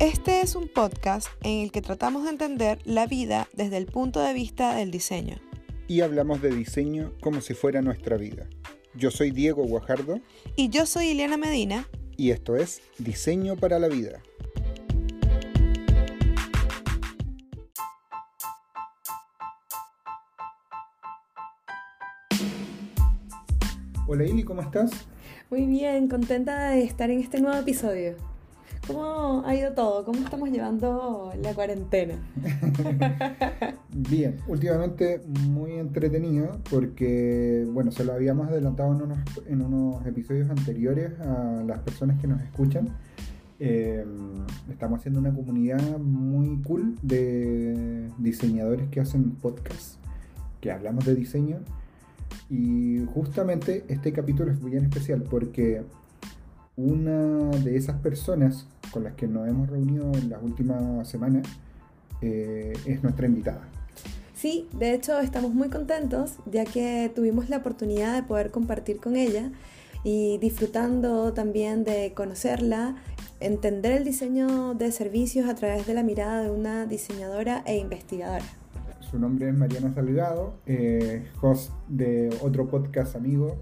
Este es un podcast en el que tratamos de entender la vida desde el punto de vista del diseño. Y hablamos de diseño como si fuera nuestra vida. Yo soy Diego Guajardo. Y yo soy Ileana Medina. Y esto es Diseño para la Vida. Hola Ili, ¿cómo estás? Muy bien, contenta de estar en este nuevo episodio. ¿Cómo ha ido todo? ¿Cómo estamos llevando la cuarentena? Bien, últimamente muy entretenido porque, bueno, se lo habíamos adelantado en unos, episodios anteriores a las personas que nos escuchan. Eh, estamos haciendo una comunidad muy cool de diseñadores que hacen podcasts, que hablamos de diseño. Y justamente este capítulo es muy especial porque una de esas personas con las que nos hemos reunido en las últimas semanas eh, es nuestra invitada. Sí, de hecho estamos muy contentos ya que tuvimos la oportunidad de poder compartir con ella y disfrutando también de conocerla, entender el diseño de servicios a través de la mirada de una diseñadora e investigadora. Su nombre es Mariana Salgado, eh, host de otro podcast amigo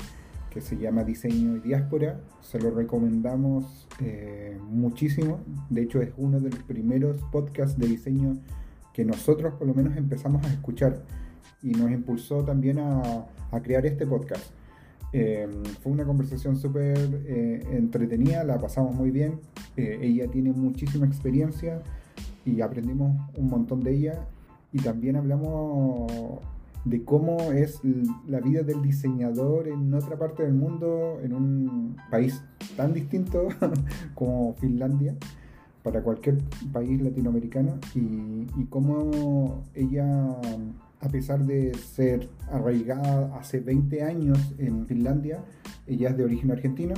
que se llama Diseño y Diáspora. Se lo recomendamos eh, muchísimo. De hecho, es uno de los primeros podcasts de diseño que nosotros por lo menos empezamos a escuchar y nos impulsó también a, crear este podcast. Eh, fue una conversación súper eh, entretenida, la pasamos muy bien. ella tiene muchísima experiencia y aprendimos un montón de ella. Y también hablamos de cómo es la vida del diseñador en otra parte del mundo, en un país tan distinto como Finlandia, para cualquier país latinoamericano, y, cómo ella, a pesar de ser arraigada hace 20 años en Finlandia, ella es de origen argentino,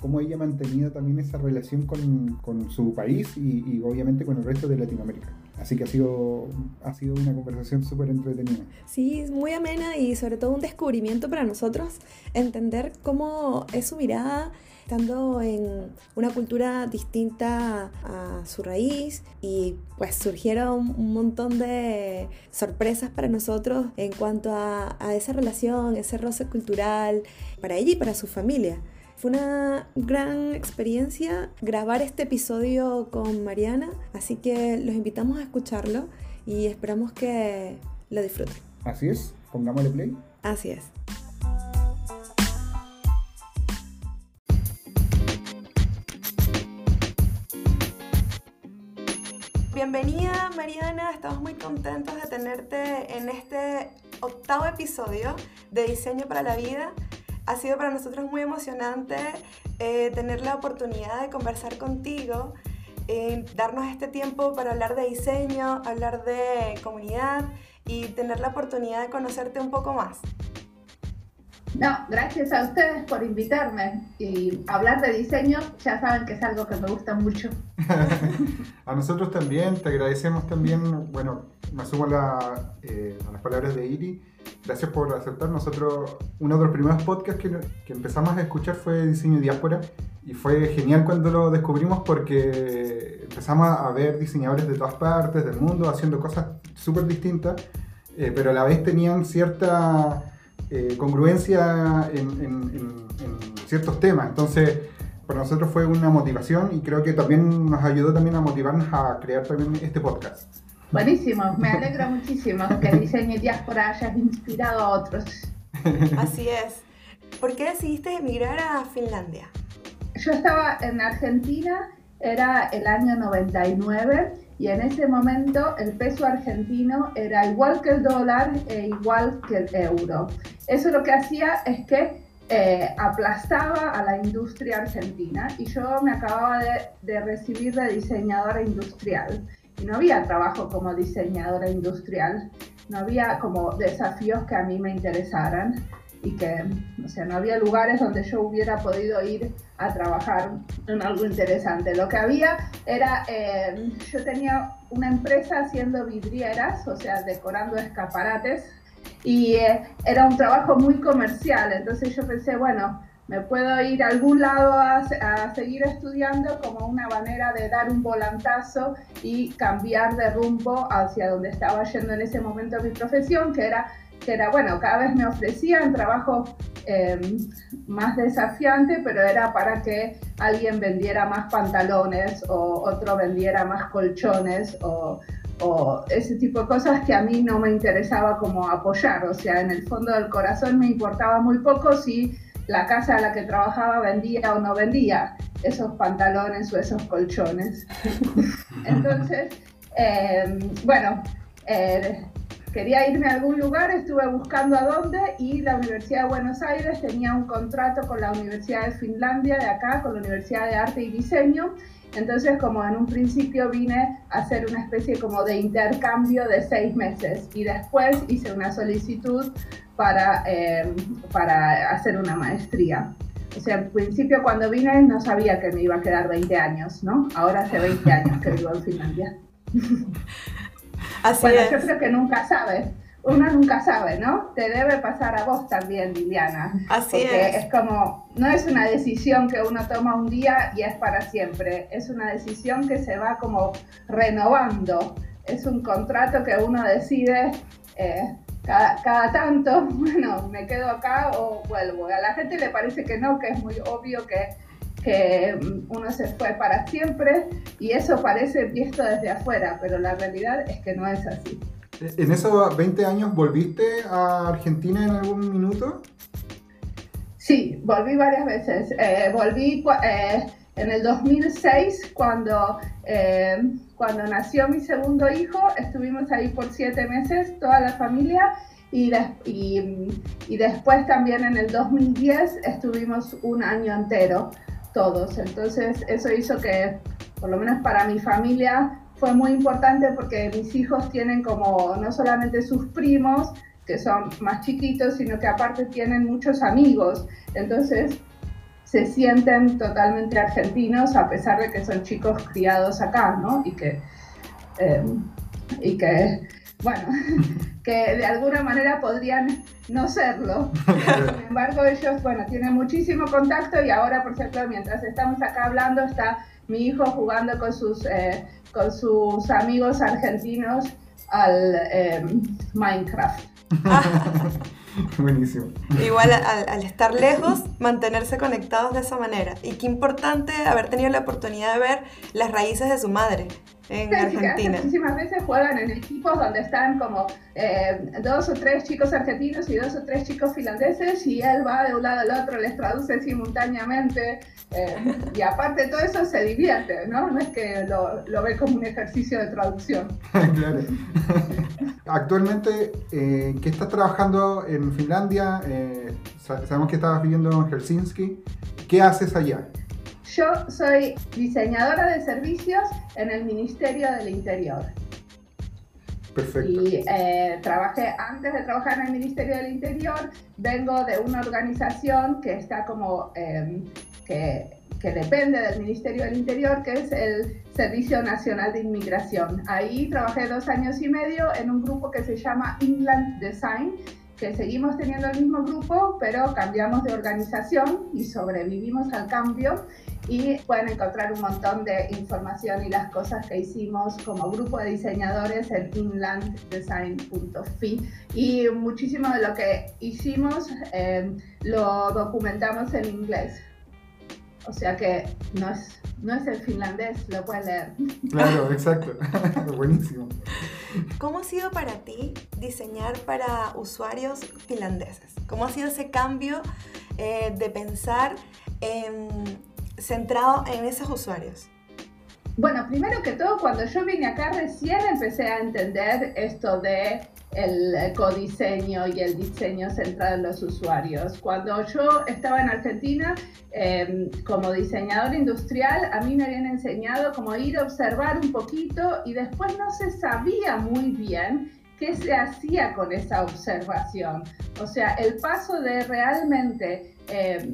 cómo ella ha mantenido también esa relación con, su país y obviamente con el resto de Latinoamérica. Así que ha sido, ha sido una conversación súper entretenida. Sí, muy amena y sobre todo un descubrimiento para nosotros, entender cómo es su mirada estando en una cultura distinta a su raíz y pues surgieron un montón de sorpresas para nosotros en cuanto a, a esa relación, ese roce cultural para ella y para su familia. Fue una gran experiencia grabar este episodio con Mariana, así que los invitamos a escucharlo y esperamos que lo disfruten. Así es, pongámosle play. Así es. Bienvenida Mariana, estamos muy contentos de tenerte en este octavo episodio de Diseño para la Vida ha sido para nosotros muy emocionante eh, tener la oportunidad de conversar contigo, eh, darnos este tiempo para hablar de diseño, hablar de comunidad y tener la oportunidad de conocerte un poco más. No, gracias a ustedes por invitarme y hablar de diseño, ya saben que es algo que me gusta mucho. a nosotros también, te agradecemos también, bueno, me sumo eh, a las palabras de Iri, gracias por aceptar. Nosotros, uno de los primeros podcasts que, que empezamos a escuchar fue Diseño Diáspora y fue genial cuando lo descubrimos porque empezamos a ver diseñadores de todas partes del mundo haciendo cosas súper distintas, eh, pero a la vez tenían cierta eh, congruencia en, ciertos temas. Entonces, para nosotros fue una motivación y creo que también nos ayudó también a motivarnos a crear también este podcast. Buenísimo, me alegra muchísimo que el diseño y diáspora hayas inspirado a otros. Así es. ¿Por qué decidiste emigrar a Finlandia? Yo estaba en Argentina, era el año 99 y en ese momento el peso argentino era igual que el dólar e igual que el euro. Eso lo que hacía es que eh, aplastaba a la industria argentina. Y yo me acababa de, de, recibir de diseñadora industrial. Y no había trabajo como diseñadora industrial, no había como desafíos que a mí me interesaran y que, o sea, no había lugares donde yo hubiera podido ir a trabajar en algo interesante. Lo que había era, eh, yo tenía una empresa haciendo vidrieras, o sea, decorando escaparates, y eh, era un trabajo muy comercial, entonces yo pensé, bueno, me puedo ir a algún lado a, a, seguir estudiando como una manera de dar un volantazo y cambiar de rumbo hacia donde estaba yendo en ese momento mi profesión, que era que era, bueno, cada vez me ofrecían trabajo em, más desafiante, pero era para que alguien vendiera más pantalones o otro vendiera más colchones o, o ese tipo de cosas que a mí no me interesaba como apoyar. O sea, en el fondo del corazón me importaba muy poco si la casa a la que trabajaba vendía o no vendía esos pantalones o esos colchones. Entonces, em, bueno, eh, quería irme a algún lugar, estuve buscando a dónde y la Universidad de Buenos Aires tenía un contrato con la Universidad de Finlandia de acá, con la Universidad de Arte y Diseño. Entonces, como en un principio vine a hacer una especie como de intercambio de seis meses y después hice una solicitud para, em, para hacer una maestría. O sea, en principio cuando vine no sabía que me iba a quedar 20 años, ¿no? Ahora hace 20 años que vivo en Finlandia. Así bueno, es. yo creo que nunca sabes. Uno nunca sabe, ¿no? Te debe pasar a vos también, Liliana. Así porque es. es como, no es una decisión que uno toma un día y es para siempre. Es una decisión que se va como renovando. Es un contrato que uno decide eh, cada, cada tanto, bueno, me quedo acá o vuelvo. A la gente le parece que no, que es muy obvio que que uno se fue para siempre y eso parece visto desde afuera, pero la realidad es que no es así. ¿En esos 20 años volviste a Argentina en algún minuto? Sí, volví varias veces. Eh, volví eh, en el 2006 cuando, eh, cuando nació mi segundo hijo, estuvimos ahí por siete meses, toda la familia. Y, de, y, y después también en el 2010 estuvimos un año entero todos. Entonces eso hizo que, por lo menos para mi familia, fue muy importante porque mis hijos tienen como no solamente sus primos, que son más chiquitos, sino que aparte tienen muchos amigos. Entonces se sienten totalmente argentinos a pesar de que son chicos criados acá, ¿no? Y que, eh, y que bueno, que de alguna manera podrían no serlo. Sin embargo, ellos, bueno, tienen muchísimo contacto y ahora, por ejemplo, mientras estamos acá hablando, está mi hijo jugando con sus, eh, con sus amigos argentinos al eh, Minecraft. Buenísimo. Igual al, al, estar lejos, mantenerse conectados de esa manera. Y qué importante haber tenido la oportunidad de ver las raíces de su madre en sí, Argentina. muchísimas veces juegan en equipos donde están como eh, dos o tres chicos argentinos y dos o tres chicos finlandeses y él va de un lado al otro, les traduce simultáneamente eh, y aparte de todo eso se divierte, ¿no? No es que lo, lo ve como un ejercicio de traducción. claro. Actualmente, eh, ¿qué estás trabajando en Finlandia? Eh, sabemos que estabas viviendo en Helsinki. ¿Qué haces allá? Yo soy diseñadora de servicios en el Ministerio del Interior. Perfecto. Y eh, trabajé, antes de trabajar en el Ministerio del Interior, vengo de una organización que está como, eh, que, que, depende del Ministerio del Interior, que es el Servicio Nacional de Inmigración. Ahí trabajé dos años y medio en un grupo que se llama Inland Design, que seguimos teniendo el mismo grupo, pero cambiamos de organización y sobrevivimos al cambio y pueden encontrar un montón de información y las cosas que hicimos como grupo de diseñadores en inlanddesign.fi y muchísimo de lo que hicimos eh, lo documentamos en inglés. O sea que no es, no es el finlandés, lo pueden leer. Claro, exacto. Buenísimo. ¿Cómo ha sido para ti diseñar para usuarios finlandeses? ¿Cómo ha sido ese cambio eh, de pensar en centrado en esos usuarios? Bueno, primero que todo, cuando yo vine acá recién empecé a entender esto de el codiseño y el diseño centrado en los usuarios. Cuando yo estaba en Argentina eh, como diseñador industrial, a mí me habían enseñado como ir a observar un poquito y después no se sabía muy bien qué se hacía con esa observación. O sea, el paso de realmente eh,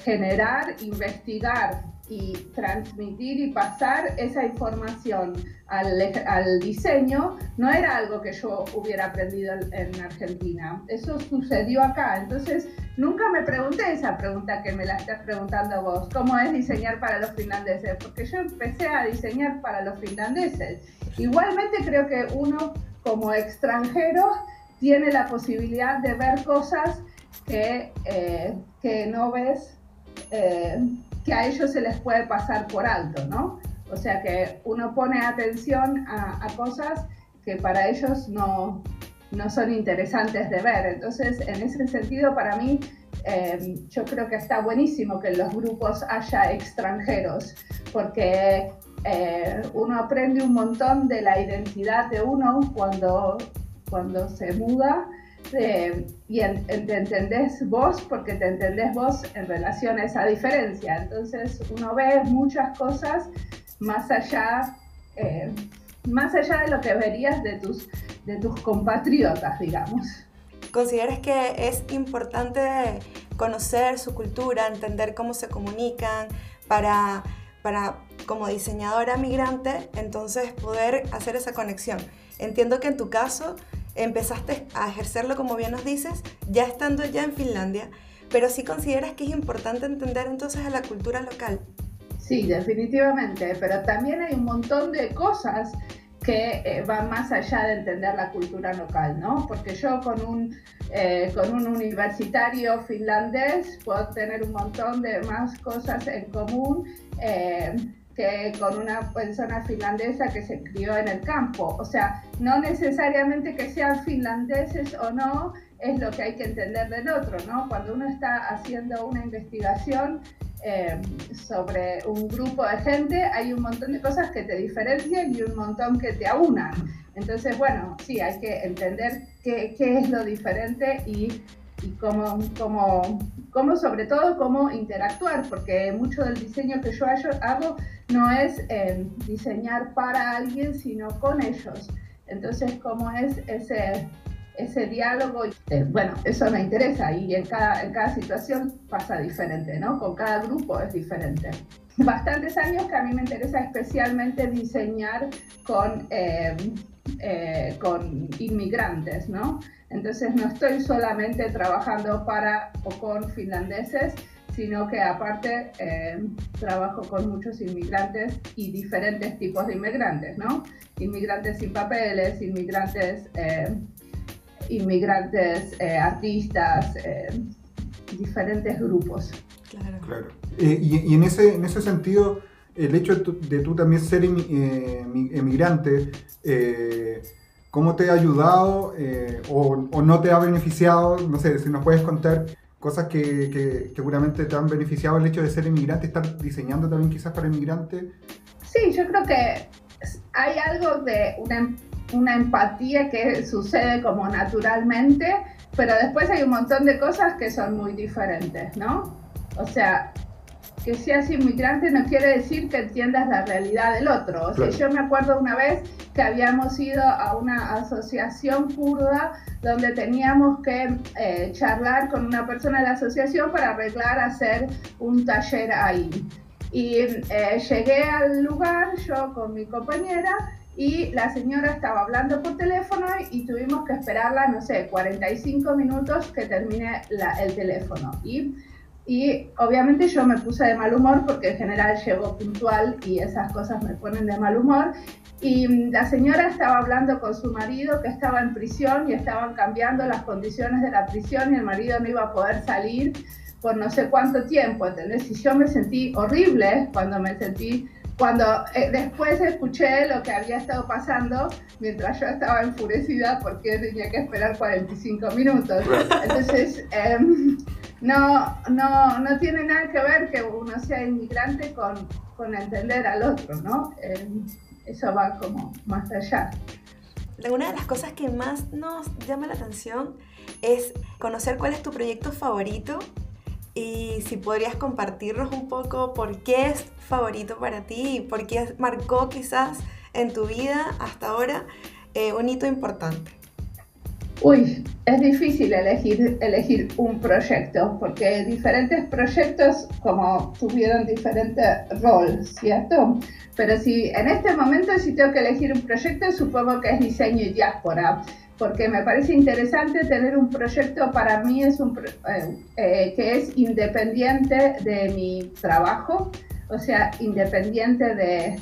generar, investigar y transmitir y pasar esa información al, al, diseño no era algo que yo hubiera aprendido en Argentina. Eso sucedió acá. Entonces nunca me pregunté esa pregunta que me la estás preguntando vos, ¿cómo es diseñar para los finlandeses? Porque yo empecé a diseñar para los finlandeses. Igualmente creo que uno como extranjero tiene la posibilidad de ver cosas que, eh, que no ves, eh, que a ellos se les puede pasar por alto, ¿no? O sea que uno pone atención a, cosas que para ellos no, no, son interesantes de ver. Entonces, en ese sentido, para mí, eh, yo creo que está buenísimo que en los grupos haya extranjeros, porque uno aprende un montón de la identidad de uno cuando, cuando se muda y te entendés vos porque te entendés vos en relación a esa diferencia. Entonces uno ve muchas cosas más allá, eh, más allá de lo que verías de tus, de tus compatriotas, digamos. ¿Consideras que es importante conocer su cultura, entender cómo se comunican para, para como diseñadora migrante, entonces poder hacer esa conexión? Entiendo que en tu caso empezaste a ejercerlo, como bien nos dices, ya estando ya en Finlandia, pero sí consideras que es importante entender entonces a la cultura local. Sí, definitivamente, pero también hay un montón de cosas que eh, van más allá de entender la cultura local, ¿no? Porque yo con un, eh, con un universitario finlandés puedo tener un montón de más cosas en común. Eh, que con una persona finlandesa que se crió en el campo. O sea, no necesariamente que sean finlandeses o no es lo que hay que entender del otro, ¿no? Cuando uno está haciendo una investigación eh, sobre un grupo de gente, hay un montón de cosas que te diferencian y un montón que te aunan. Entonces, bueno, sí, hay que entender qué, qué es lo diferente y y cómo, cómo, cómo, sobre todo cómo interactuar, porque mucho del diseño que yo hago no es eh, diseñar para alguien, sino con ellos. Entonces, cómo es ese, ese diálogo, eh, bueno, eso me interesa y en cada, en cada situación pasa diferente, ¿no? Con cada grupo es diferente. Bastantes años que a mí me interesa especialmente diseñar con, eh, con inmigrantes, ¿no? Entonces no estoy solamente trabajando para o con finlandeses, sino que aparte eh, trabajo con muchos inmigrantes y diferentes tipos de inmigrantes, ¿no? Inmigrantes sin papeles, inmigrantes, eh, inmigrantes eh, artistas, diferentes grupos. Claro. claro. Y, en, ese, en ese sentido, el hecho de tú, también ser inmigrante, ¿Cómo te ha ayudado eh, o, no te ha beneficiado? No sé, si nos puedes contar cosas que, seguramente te han beneficiado el hecho de ser inmigrante, estar diseñando también quizás para inmigrantes. Sí, yo creo que hay algo de una, una empatía que sucede como naturalmente, pero después hay un montón de cosas que son muy diferentes, ¿no? O sea, que seas inmigrante no quiere decir que entiendas la realidad del otro. O sea, yo me acuerdo una vez que habíamos ido a una asociación kurda donde teníamos que eh, charlar con una persona de la asociación para arreglar hacer un taller ahí. Y eh, llegué al lugar yo con mi compañera y la señora estaba hablando por teléfono y tuvimos que esperarla, no sé, 45 minutos que termine el teléfono. Y y obviamente yo me puse de mal humor porque en general llego puntual y esas cosas me ponen de mal humor. Y la señora estaba hablando con su marido que estaba en prisión y estaban cambiando las condiciones de la prisión y el marido no iba a poder salir por no sé cuánto tiempo, ¿entendés? Y yo me sentí horrible cuando me sentí, cuando eh, después escuché lo que había estado pasando mientras yo estaba enfurecida porque tenía que esperar 45 minutos. Entonces, eh, no, no, no tiene nada que ver que uno sea inmigrante con, con entender al otro, ¿no? Eh, eso va como más allá. Una de las cosas que más nos llama la atención es conocer cuál es tu proyecto favorito y si podrías compartirnos un poco por qué es favorito para ti y por qué marcó quizás en tu vida hasta ahora eh, un hito importante. Uy, es difícil elegir, elegir un proyecto, porque diferentes proyectos como tuvieron diferente rol, ¿cierto? Pero si en este momento si tengo que elegir un proyecto, supongo que es diseño y diáspora, porque me parece interesante tener un proyecto, para mí es un, eh, eh, que es independiente de mi trabajo, o sea, independiente de,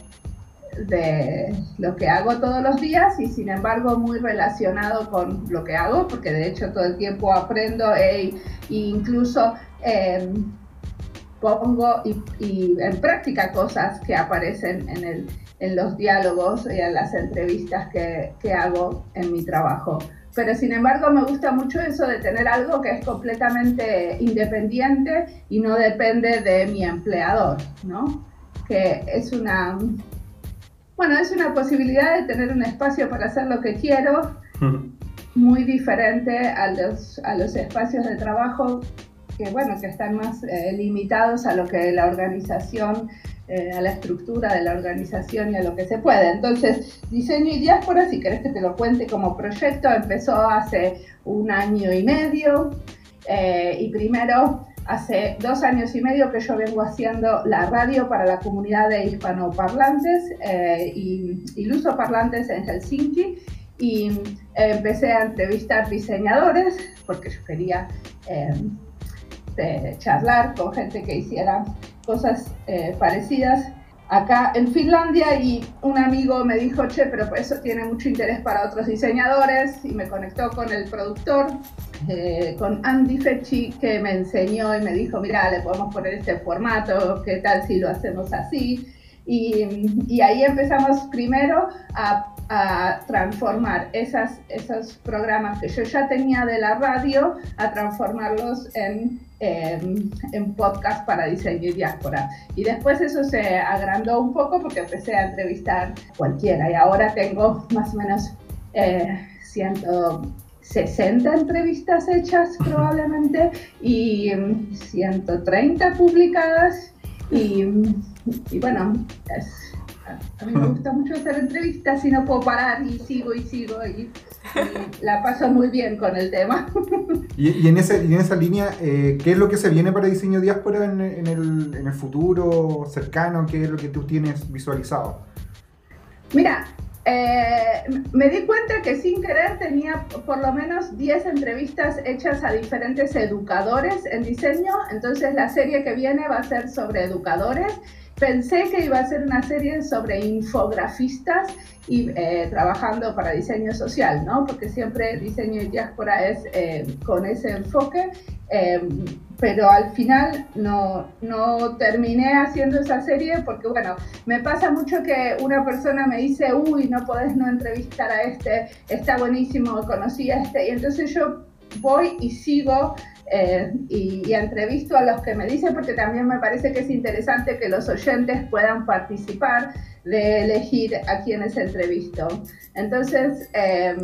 de lo que hago todos los días y sin embargo muy relacionado con lo que hago, porque de hecho todo el tiempo aprendo e, incluso em, pongo y, en práctica cosas que aparecen en, el, en los diálogos y en las entrevistas que, que hago en mi trabajo. Pero sin embargo me gusta mucho eso de tener algo que es completamente independiente y no depende de mi empleador, ¿no? Que es una, bueno, es una posibilidad de tener un espacio para hacer lo que quiero, muy diferente a los, a los espacios de trabajo que, bueno, que están más eh, limitados a lo que la organización, eh, a la estructura de la organización y a lo que se puede. Entonces, Diseño y Diáspora, si querés que te lo cuente como proyecto, empezó hace un año y medio eh, y primero Hace dos años y medio que yo vengo haciendo la radio para la comunidad de hispanoparlantes eh, y, y lusoparlantes en Helsinki y eh, empecé a entrevistar diseñadores porque yo quería eh, charlar con gente que hiciera cosas parecidas acá en Finlandia y un amigo me dijo, che, pero eso tiene mucho interés para otros diseñadores y me conectó con el productor, eh, con Andy Fechi, que me enseñó y me dijo, mira, le podemos poner este formato, ¿qué tal si lo hacemos así? Y, y ahí empezamos primero a, transformar esas, esos programas que yo ya tenía de la radio, a transformarlos en en, podcast para diseño y diáspora. Y después eso se agrandó un poco porque empecé a entrevistar cualquiera y ahora tengo más o menos 160 eh, entrevistas hechas probablemente y 130 publicadas y, y bueno, es, a mí me gusta mucho hacer entrevistas y no puedo parar y sigo y sigo y, la paso muy bien con el tema. Y, en, ese, en esa línea, eh, ¿qué es lo que se viene para Diseño Diáspora en, en, el, en el futuro cercano? ¿Qué es lo que tú tienes visualizado? Mira, eh, me di cuenta que sin querer tenía por lo menos 10 entrevistas hechas a diferentes educadores en diseño, entonces la serie que viene va a ser sobre educadores Pensé que iba a ser una serie sobre infografistas y eh, trabajando para diseño social, ¿no? Porque siempre diseño y diáspora es eh, con ese enfoque, em, pero al final no, no terminé haciendo esa serie porque, bueno, me pasa mucho que una persona me dice, uy, no podés no entrevistar a este, está buenísimo, conocí a este, y entonces yo voy y sigo eh, y, entrevisto a los que me dicen porque también me parece que es interesante que los oyentes puedan participar de elegir a quienes entrevisto. Entonces, eh,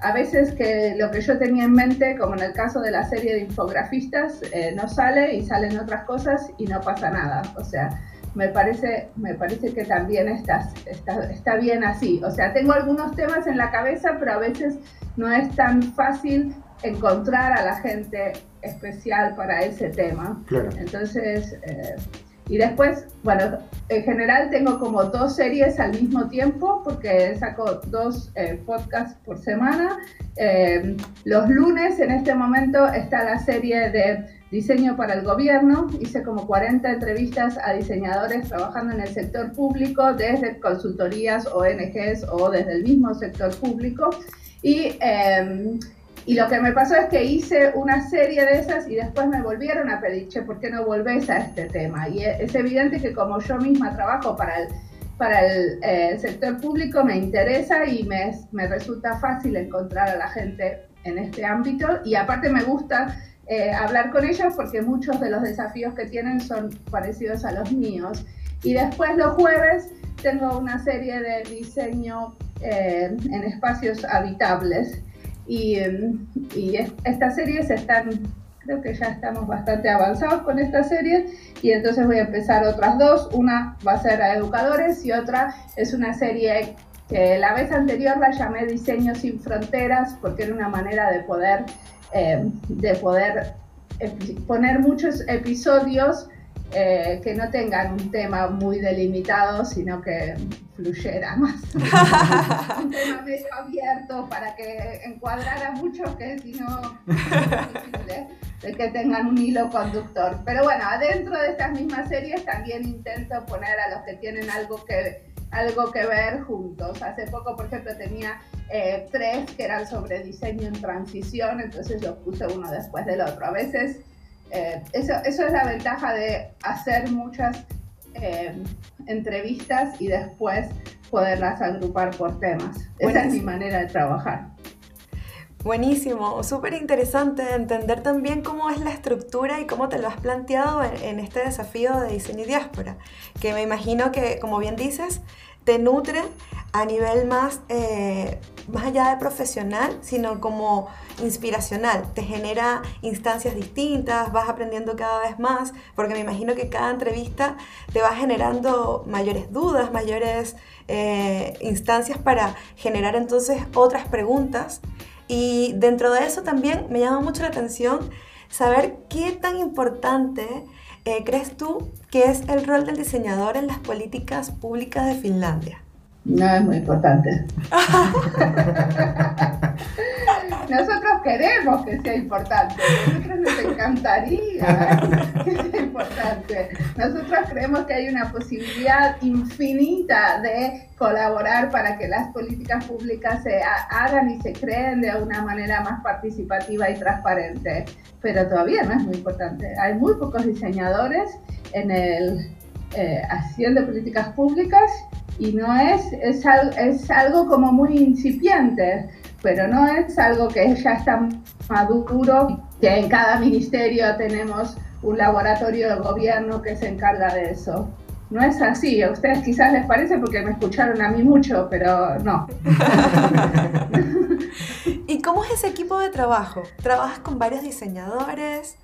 a veces que lo que yo tenía en mente, como en el caso de la serie de infografistas, eh, no sale y salen otras cosas y no pasa nada. O sea, me parece, me parece que también está, está, está bien así. O sea, tengo algunos temas en la cabeza, pero a veces no es tan fácil encontrar a la gente especial para ese tema. Entonces, eh, y después, bueno, en general tengo como dos series al mismo tiempo porque saco dos eh, podcasts por semana. Eh, los lunes en este momento está la serie de diseño para el gobierno. Hice como 40 entrevistas a diseñadores trabajando en el sector público, desde consultorías, ONGs o desde el mismo sector público. Y y lo que me pasó es que hice una serie de esas y después me volvieron a pedir, che, ¿por qué no volvés a este tema? Y es evidente que como yo misma trabajo para el, para el eh, sector público, me interesa y me, me, resulta fácil encontrar a la gente en este ámbito. Y aparte me gusta eh, hablar con ellos porque muchos de los desafíos que tienen son parecidos a los míos. Y después los jueves tengo una serie de diseño eh, en espacios habitables y, y estas series están, creo que ya estamos bastante avanzados con estas series y entonces voy a empezar otras dos. Una va a ser a educadores y otra es una serie que la vez anterior la llamé Diseño sin Fronteras porque era una manera de poder, eh, de poder poner muchos episodios eh, que no tengan un tema muy delimitado, sino que fluyera más. un tema medio abierto para que encuadrara mucho, que si no de que tengan un hilo conductor. Pero bueno, adentro de estas mismas series también intento poner a los que tienen algo que, algo que ver juntos. Hace poco, por ejemplo, tenía eh, tres que eran sobre diseño en transición, entonces los puse uno después del otro. A veces eh, eso, eso, es la ventaja de hacer muchas eh, entrevistas y después poderlas agrupar por temas. Esa es mi manera de trabajar. Buenísimo, súper interesante entender también cómo es la estructura y cómo te lo has planteado en, este desafío de diseño y diáspora, que me imagino que, como bien dices, te nutre a nivel más, eh, más allá de profesional, sino como inspiracional. Te genera instancias distintas, vas aprendiendo cada vez más, porque me imagino que cada entrevista te va generando mayores dudas, mayores eh, instancias para generar entonces otras preguntas y dentro de eso también me llama mucho la atención saber qué tan importante eh, crees tú que es el rol del diseñador en las políticas públicas de Finlandia. No es muy importante. Nosotros queremos que sea importante, nosotros nos encantaría que sea importante. Nosotros creemos que hay una posibilidad infinita de colaborar para que las políticas públicas se hagan y se creen de una manera más participativa y transparente, pero todavía no es muy importante. Hay muy pocos diseñadores en el eh, haciendo políticas públicas y no es, es, es algo como muy incipiente pero no es algo que ya está maduro, que en cada ministerio tenemos un laboratorio de gobierno que se encarga de eso. No es así, a ustedes quizás les parece porque me escucharon a mí mucho, pero no. ¿Y cómo es ese equipo de trabajo? ¿Trabajas con varios diseñadores?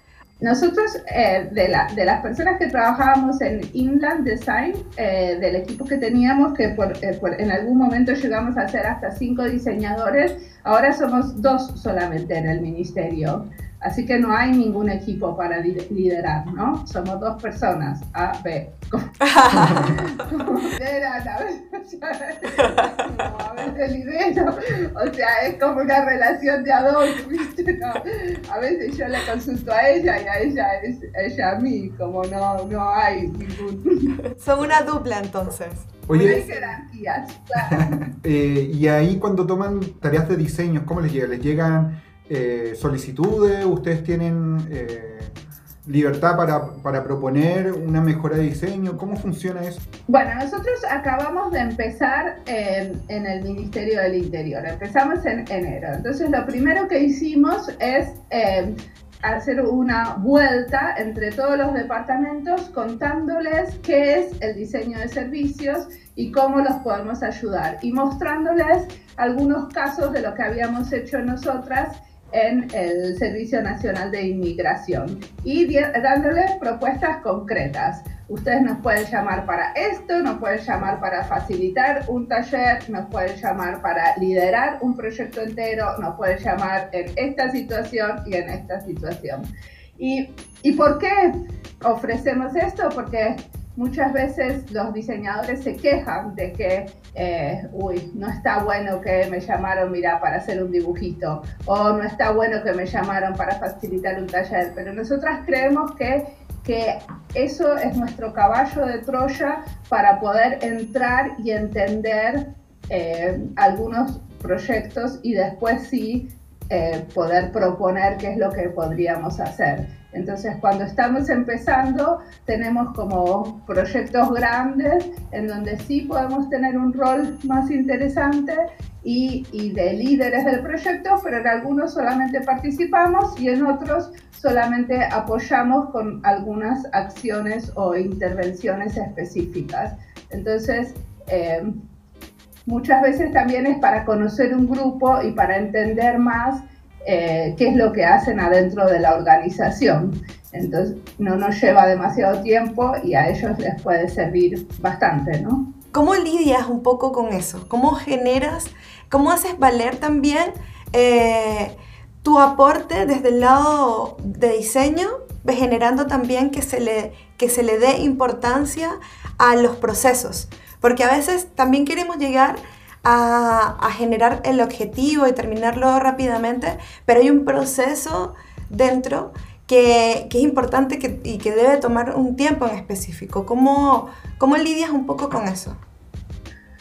Nosotros, eh, de, las personas que trabajábamos en Inland Design, eh, del equipo que teníamos, que eh, en algún momento llegamos a ser hasta cinco diseñadores, ahora somos dos solamente en el ministerio. Así que no hay ningún equipo para liderar, ¿no? Somos dos personas, A, B. Como lideran, a veces, a veces lidero. O sea, es como una relación de a dos, ¿viste? No, a veces yo le consulto a ella y a ella es ella a mí, como no, no hay ningún... Son una dupla entonces. Oye, hay jerarquías, claro. eh, y ahí cuando toman tareas de diseño, ¿cómo les llega? ¿Les llegan eh, solicitudes, ustedes tienen eh, libertad para, proponer una mejora de diseño, ¿cómo funciona eso? Bueno, nosotros acabamos de empezar en el Ministerio del Interior, empezamos en enero, entonces lo primero que hicimos es eh, hacer una vuelta entre todos los departamentos contándoles qué es el diseño de servicios y cómo los podemos ayudar. Y mostrándoles algunos casos de lo que habíamos hecho nosotras en el Servicio Nacional de Inmigración y dándoles propuestas concretas. Ustedes nos pueden llamar para esto, nos pueden llamar para facilitar un taller, nos pueden llamar para liderar un proyecto entero, nos pueden llamar en esta situación y en esta situación. ¿Y, y por qué ofrecemos esto? Porque muchas veces los diseñadores se quejan de que, eh, uy, no está bueno que me llamaron, mira, para hacer un dibujito, o no está bueno que me llamaron para facilitar un taller, pero nosotras creemos que, que eso es nuestro caballo de Troya para poder entrar y entender eh, algunos proyectos y después sí eh, poder proponer qué es lo que podríamos hacer. Entonces, cuando estamos empezando, tenemos como proyectos grandes en donde sí podemos tener un rol más interesante y, y, de líderes del proyecto, pero en algunos solamente participamos y en otros solamente apoyamos con algunas acciones o intervenciones específicas. Entonces, eh, muchas veces también es para conocer un grupo y para entender más eh, qué es lo que hacen adentro de la organización. Entonces, no nos lleva demasiado tiempo y a ellos les puede servir bastante, ¿no? ¿Cómo lidias un poco con eso? ¿Cómo generas, cómo haces valer también eh, tu aporte desde el lado de diseño, generando también que se le, que se le dé importancia a los procesos, porque a veces también queremos llegar a, generar el objetivo y terminarlo rápidamente, pero hay un proceso dentro que, es importante y que debe tomar un tiempo en específico. ¿Cómo, cómo lidias un poco con eso?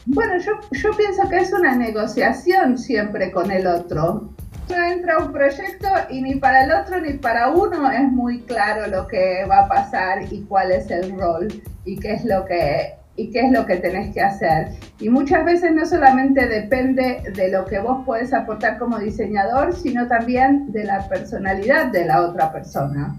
Bueno, yo, yo pienso que es una negociación siempre con el otro. No entra un proyecto y ni para el otro ni para uno es muy claro lo que va a pasar y cuál es el rol y qué es lo que y qué es lo que tenés que hacer. Y muchas veces no solamente depende de lo que vos podés aportar como diseñador, sino también de la personalidad de la otra persona.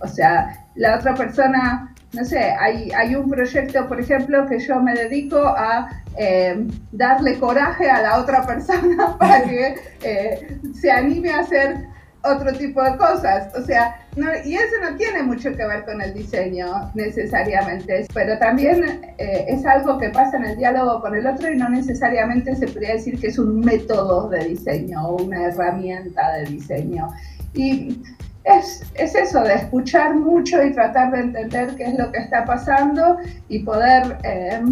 O sea, la otra persona, no sé, hay, hay un proyecto, por ejemplo, que yo me dedico a eh, darle coraje a la otra persona para que eh, se anime a hacer otro tipo de cosas. O sea, y eso no tiene mucho que ver con el diseño necesariamente, pero también eh, es algo que pasa en el diálogo con el otro y no necesariamente se podría decir que es un método de diseño o una herramienta de diseño. Y es, es, eso, de escuchar mucho y tratar de entender qué es lo que está pasando y poder eh,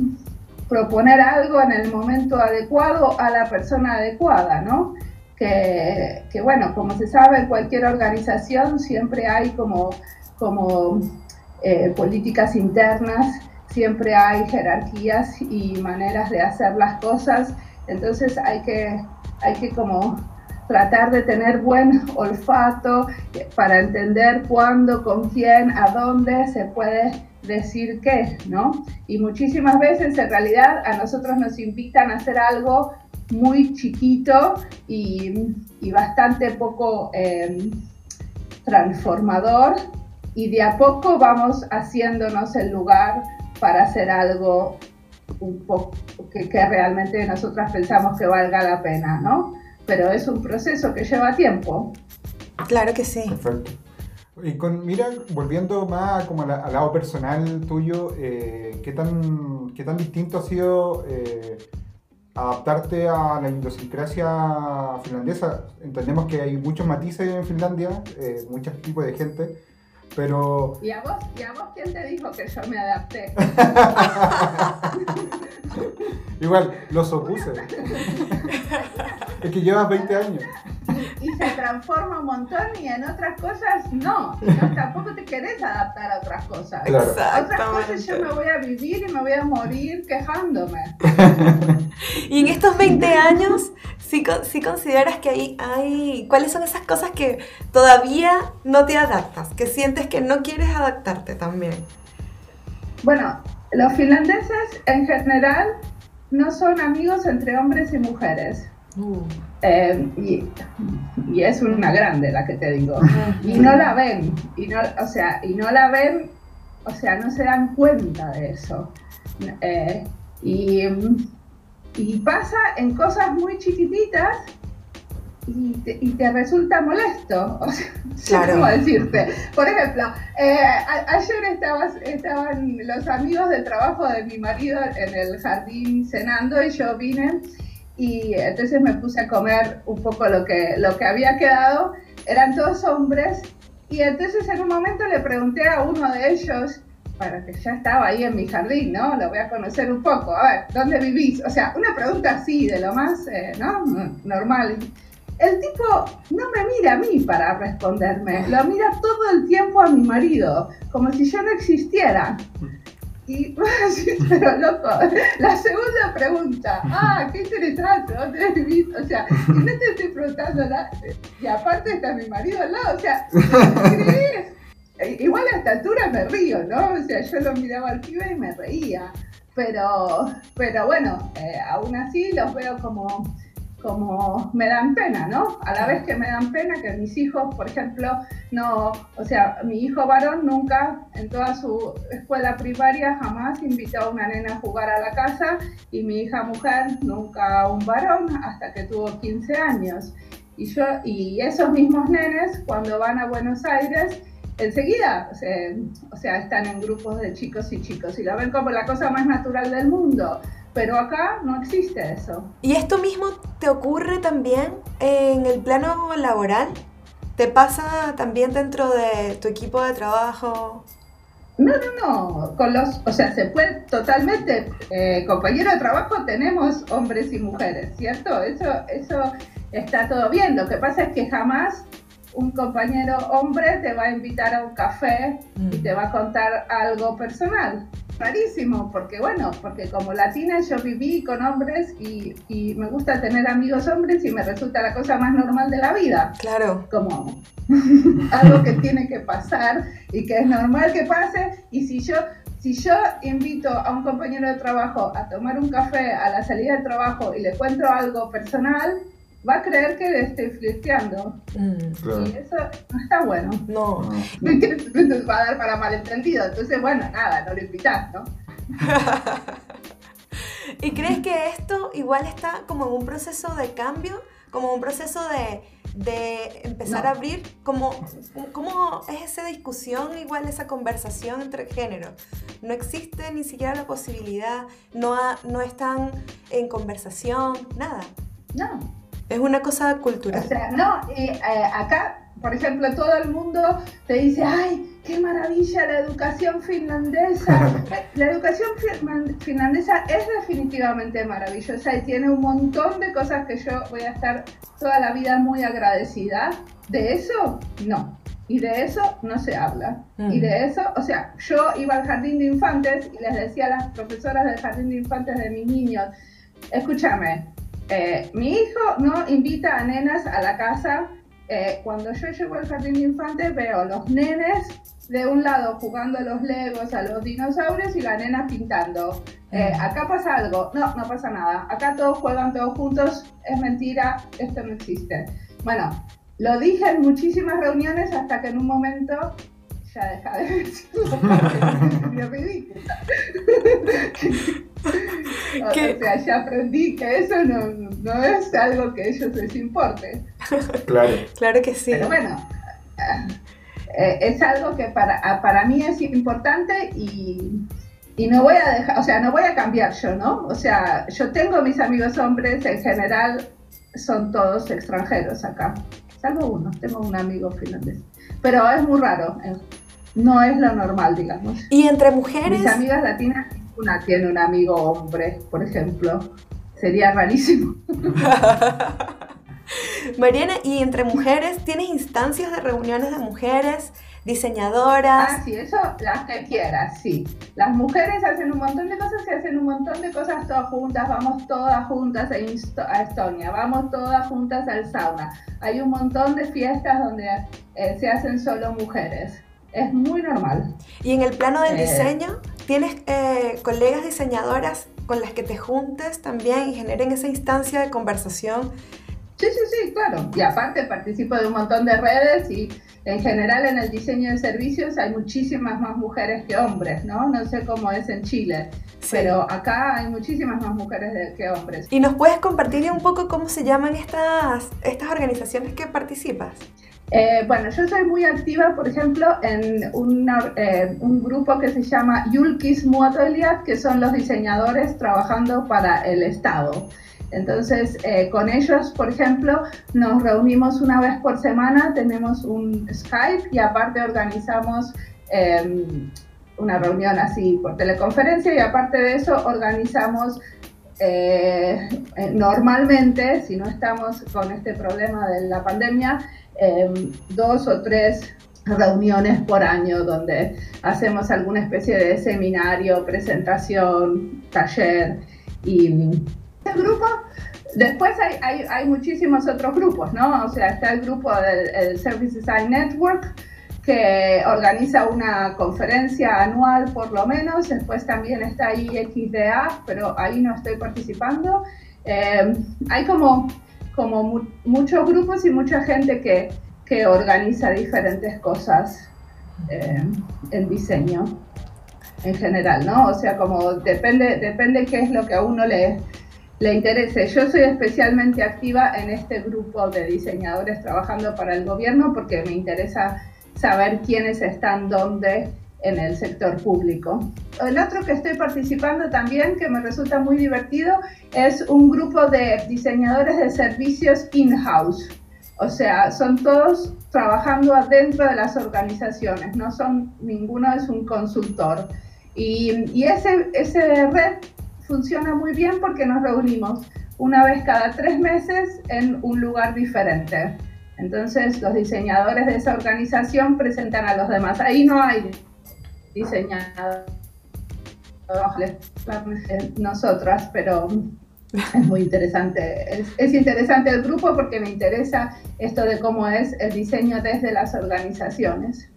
proponer algo en el momento adecuado a la persona adecuada, ¿no? Que, bueno, como se sabe, en cualquier organización siempre hay como, como eh, políticas internas, siempre hay jerarquías y maneras de hacer las cosas, entonces hay que, hay que como tratar de tener buen olfato para entender cuándo, con quién, a dónde se puede decir qué, ¿no? Y muchísimas veces en realidad a nosotros nos invitan a hacer algo muy chiquito y, bastante poco em, transformador y de a poco vamos haciéndonos el lugar para hacer algo un poco que, realmente nosotras pensamos que valga la pena, ¿no? Pero es un proceso que lleva tiempo. Claro que sí. Perfecto. Y con, mira, volviendo más como al lado personal tuyo, eh, ¿qué, tan, ¿qué tan distinto ha sido eh, adaptarte a la idiosincrasia finlandesa. Entendemos que hay muchos matices en Finlandia, eh, muchos tipos de gente, pero... ¿Y a, vos, ¿Y a vos quién te dijo que yo me adapté? Igual, los opuse. es que llevas 20 años y se transforma un montón y en otras cosas no. no tampoco te querés adaptar a otras cosas. Otras cosas yo me voy a vivir y me voy a morir quejándome. y en estos 20 años, ¿sí, consideras que hay, hay... ¿Cuáles son esas cosas que todavía no te adaptas? Que sientes que no quieres adaptarte también. Bueno, los finlandeses en general no son amigos entre hombres y mujeres. Uh. Eh, y, es una grande la que te digo. Y no la ven, y no, o sea, y no la ven, o sea, no se dan cuenta de eso. Eh, y, pasa en cosas muy chiquititas y te, resulta molesto. O sea, ¿cómo decirte? Por ejemplo, eh, ayer estaban los amigos del trabajo de mi marido en el jardín cenando y yo vine y entonces me puse a comer un poco lo que, lo que había quedado. Eran todos hombres y entonces en un momento le pregunté a uno de ellos, para que ya estaba ahí en mi jardín, ¿no? Lo voy a conocer un poco, a ver, ¿dónde vivís? O sea, una pregunta así, de lo más, eh, ¿no? Normal. El tipo no me mira a mí para responderme, lo mira todo el tiempo a mi marido, como si yo no existiera. Y, pero loco, la segunda pregunta, ah, qué interesante, ¿dónde vivís? O sea, no te estoy preguntando nada, y aparte está mi marido al lado, o sea, ¿crees? Igual a esta altura me río, ¿no? O sea, yo lo miraba al pibe y me reía, pero, pero bueno, eh, aún así los veo como como me dan pena, ¿no? A la vez que me dan pena que mis hijos, por ejemplo, no, o sea, mi hijo varón nunca en toda su escuela primaria jamás invitó a una nena a jugar a la casa y mi hija mujer nunca a un varón hasta que tuvo 15 años. Y yo y esos mismos nenes cuando van a Buenos Aires enseguida, o sea, o sea, están en grupos de chicos y chicos y lo ven como la cosa más natural del mundo pero acá no existe eso. ¿Y esto mismo te ocurre también en el plano laboral? ¿Te pasa también dentro de tu equipo de trabajo? No, no, no. Con los, o sea, se puede totalmente. Eh, compañero de trabajo tenemos hombres y mujeres, ¿cierto? Eso, eso está todo bien. Lo que pasa es que jamás un compañero hombre te va a invitar a un café y mm. te va a contar algo personal. Rarísimo, porque bueno, porque como latina yo viví con hombres y, y, me gusta tener amigos hombres y me resulta la cosa más normal de la vida. Claro. Como algo que tiene que pasar y que es normal que pase. Y si yo si yo invito a un compañero de trabajo a tomar un café a la salida del trabajo y le cuento algo personal, va a creer que le estoy flirteando. Mm. Y eso no está bueno. No. Entonces va a dar para malentendido. Entonces, bueno, nada, no lo invitas, ¿no? ¿Y crees que esto igual está como en un proceso de cambio? Como un proceso de, de empezar a abrir? como ¿Cómo es esa discusión, igual esa conversación entre géneros? No existe ni siquiera la posibilidad, no, no están en conversación, nada. No, es una cosa cultural. O sea, no, eh, acá, por ejemplo, todo el mundo te dice, ay, qué maravilla la educación finlandesa. la educación finlandesa es definitivamente maravillosa y tiene un montón de cosas que yo voy a estar toda la vida muy agradecida. De eso, no. Y de eso no se habla. Y de mm. eso, o sea, yo iba al jardín de infantes y les decía a las profesoras del jardín de infantes de mis niños, escúchame, eh, mi hijo no invita a nenas a la casa. Eh, cuando yo llego al jardín de infantes veo los nenes de un lado jugando a los legos, a los dinosaurios y la nena pintando. Eh, mm. acá pasa algo. No, no pasa nada. Acá todos juegan todos juntos. Es mentira. Esto no existe. Bueno, lo dije en muchísimas reuniones hasta que en un momento ya deja de decirlo. ridícula. O sea, ya aprendí que eso no, no, es algo que a ellos les importe. Claro. claro que sí. Pero bueno, eh, es algo que para, para mí es importante y, y no voy a dejar, o sea, no voy a cambiar yo, ¿no? O sea, yo tengo mis amigos hombres, en general son todos extranjeros acá, salvo uno, tengo un amigo finlandés, pero es muy raro, eh, no es lo normal, digamos. ¿Y entre mujeres? Mis amigas latinas una tiene un amigo hombre, por ejemplo. Sería rarísimo. Mariana, ¿y entre mujeres tienes instancias de reuniones de mujeres, diseñadoras? Ah, sí, eso las que quieras, sí. Las mujeres hacen un montón de cosas y hacen un montón de cosas todas juntas. Vamos todas juntas a Estonia, vamos todas juntas al sauna. Hay un montón de fiestas donde eh, se hacen solo mujeres. Es muy normal. ¿Y en el plano del eh, diseño? ¿Tienes eh, colegas diseñadoras con las que te juntes también y generen esa instancia de conversación? Sí, sí, sí, claro. Y aparte participo de un montón de redes y en general en el diseño de servicios hay muchísimas más mujeres que hombres, ¿no? No sé cómo es en Chile, pero acá hay muchísimas más mujeres que hombres. ¿Y nos puedes compartir un poco cómo se llaman estas, estas organizaciones que participas? Eh, bueno, yo soy muy activa, por ejemplo, en eh, un grupo que se llama Yulkis Muatoliat, que son los diseñadores trabajando para el Estado. Entonces, eh, con ellos, por ejemplo, nos reunimos una vez por semana, tenemos un Skype y aparte organizamos em, una reunión así por teleconferencia y aparte de eso organizamos normalmente, si no estamos con este problema de la pandemia, Em, dos o tres reuniones por año donde hacemos alguna especie de seminario, presentación, taller y el grupo. Después hay, hay, hay, muchísimos otros grupos, ¿no? O sea, está el grupo del Service Design Network que organiza una conferencia anual por lo menos. Después también está IXDA, pero ahí no estoy participando. Em, hay como como muchos grupos y mucha gente que, que organiza diferentes cosas eh, en diseño en general, ¿no? O sea, como depende, depende qué es lo que a uno le, le interese. Yo soy especialmente activa en este grupo de diseñadores trabajando para el gobierno porque me interesa saber quiénes están dónde en el sector público. El otro que estoy participando también, que me resulta muy divertido, es un grupo de diseñadores de servicios in-house. O sea, son todos trabajando adentro de las organizaciones, no son, ninguno es un consultor. Y, y ese, ese red funciona muy bien porque nos reunimos una vez cada tres meses en un lugar diferente. Entonces los diseñadores de esa organización presentan a los demás. Ahí no hay diseñadores nosotras, pero es muy interesante. Es, es, interesante el grupo porque me interesa esto de cómo es el diseño desde las organizaciones.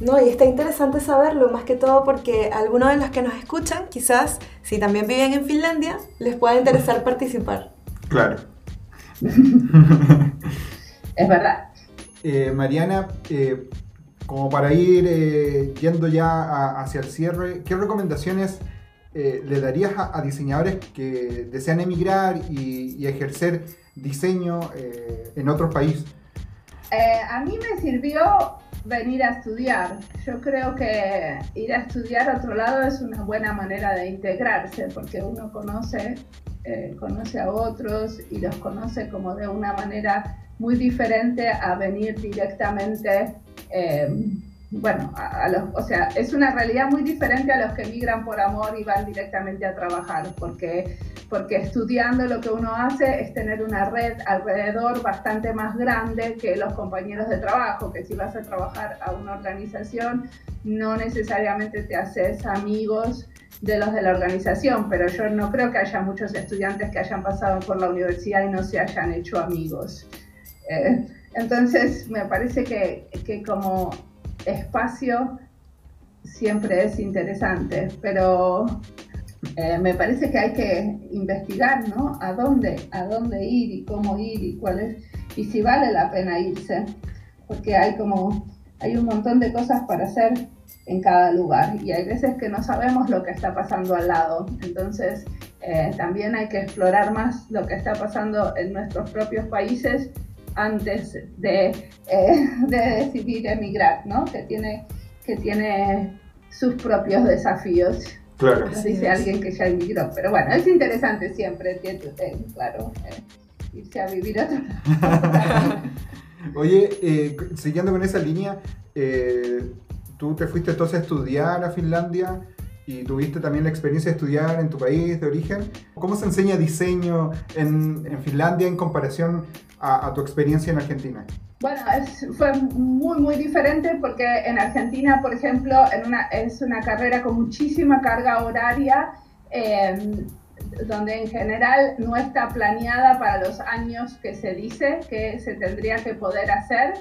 No, y está interesante saberlo, más que todo porque algunos de los que nos escuchan, quizás si también viven en Finlandia, les pueda interesar participar. Claro. es verdad. Eh, Mariana, eh, como para ir eh, yendo ya hacia el cierre, ¿qué recomendaciones eh, le darías a, diseñadores que desean emigrar y, ejercer diseño eh, en otros países? a mí me sirvió venir a estudiar. Yo creo que ir a estudiar a otro lado es una buena manera de integrarse porque uno conoce, conoce a otros y los conoce como de una manera muy diferente a venir directamente, eh, bueno, o sea, es una realidad muy diferente a los que migran por amor y van directamente a trabajar, porque, porque estudiando lo que uno hace es tener una red alrededor bastante más grande que los compañeros de trabajo, que si vas a trabajar a una organización no necesariamente te haces amigos de los de la organización, pero yo no creo que haya muchos estudiantes que hayan pasado por la universidad y no se hayan hecho amigos. Eh, entonces, me parece que, que, como espacio siempre es interesante, pero eh, me parece que hay que investigar, ¿no? A dónde, a dónde ir y cómo ir y y si vale la pena irse, porque hay como, hay un montón de cosas para hacer en cada lugar y hay veces que no sabemos lo que está pasando al lado, entonces eh, también hay que explorar más lo que está pasando en nuestros propios países antes de, eh, de, decidir emigrar, ¿no? Que tiene, que tiene sus propios desafíos. Claro. Nos dice alguien que ya emigró. Pero bueno, es interesante siempre, eh, claro, eh, irse a vivir a otro lado. Oye, eh, siguiendo con esa línea, tú te fuiste entonces a estudiar a Finlandia y tuviste también la experiencia de estudiar en tu país de origen. ¿Cómo se enseña diseño en, en Finlandia en comparación a, tu experiencia en Argentina? Bueno, fue muy, muy diferente porque en Argentina, por ejemplo, es una carrera con muchísima carga horaria. Eh, donde en general no está planeada para los años que se dice que se tendría que poder hacer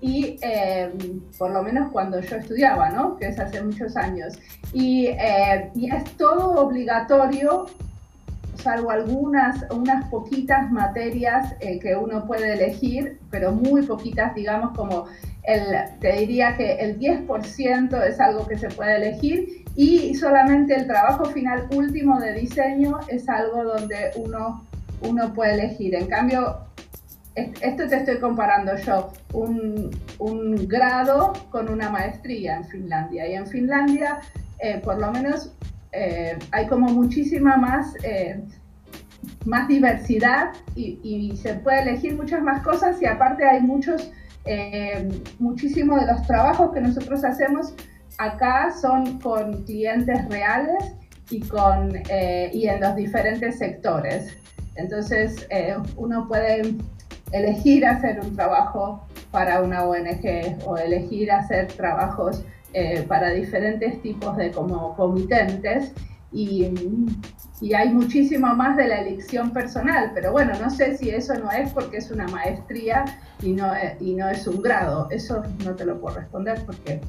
y eh, por lo menos cuando yo estudiaba, ¿no? que es hace muchos años. Y, y, es todo obligatorio, salvo algunas, unas poquitas materias eh, que uno puede elegir, pero muy poquitas, digamos, como el, te diría que el 10% es algo que se puede elegir y solamente el trabajo final último de diseño es algo donde uno, uno puede elegir. En cambio, esto te estoy comparando yo, un, un, grado con una maestría en Finlandia. Y en Finlandia, eh, por lo menos, eh, hay como muchísima más, eh, más diversidad y, y, se puede elegir muchas más cosas y aparte hay muchos, muchísimos de los trabajos que nosotros hacemos acá son con clientes reales y, con, y en los diferentes sectores. Entonces, uno puede elegir hacer un trabajo para una ONG o elegir hacer trabajos eh, para diferentes tipos de como comitentes y, y, hay muchísimo más de la elección personal, pero bueno, no sé si eso no es porque es una maestría y no, y no es un grado, eso no te lo puedo responder porque,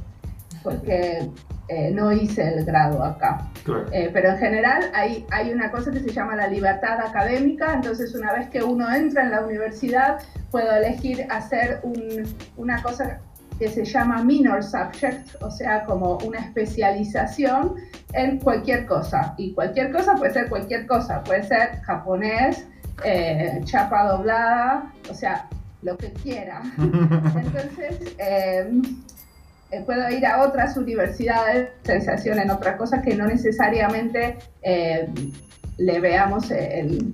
porque eh, no hice el grado acá. Claro. Eh, pero en general hay, hay una cosa que se llama la libertad académica, entonces una vez que uno entra en la universidad puedo elegir hacer un, una cosa que se llama minor subject, o sea, como una especialización en cualquier cosa. Y cualquier cosa puede ser cualquier cosa, puede ser japonés, eh, chapa doblada, o sea, lo que quiera. Entonces, eh, eh, puedo ir a otras universidades, sensación en otras cosas que no necesariamente eh, le veamos el,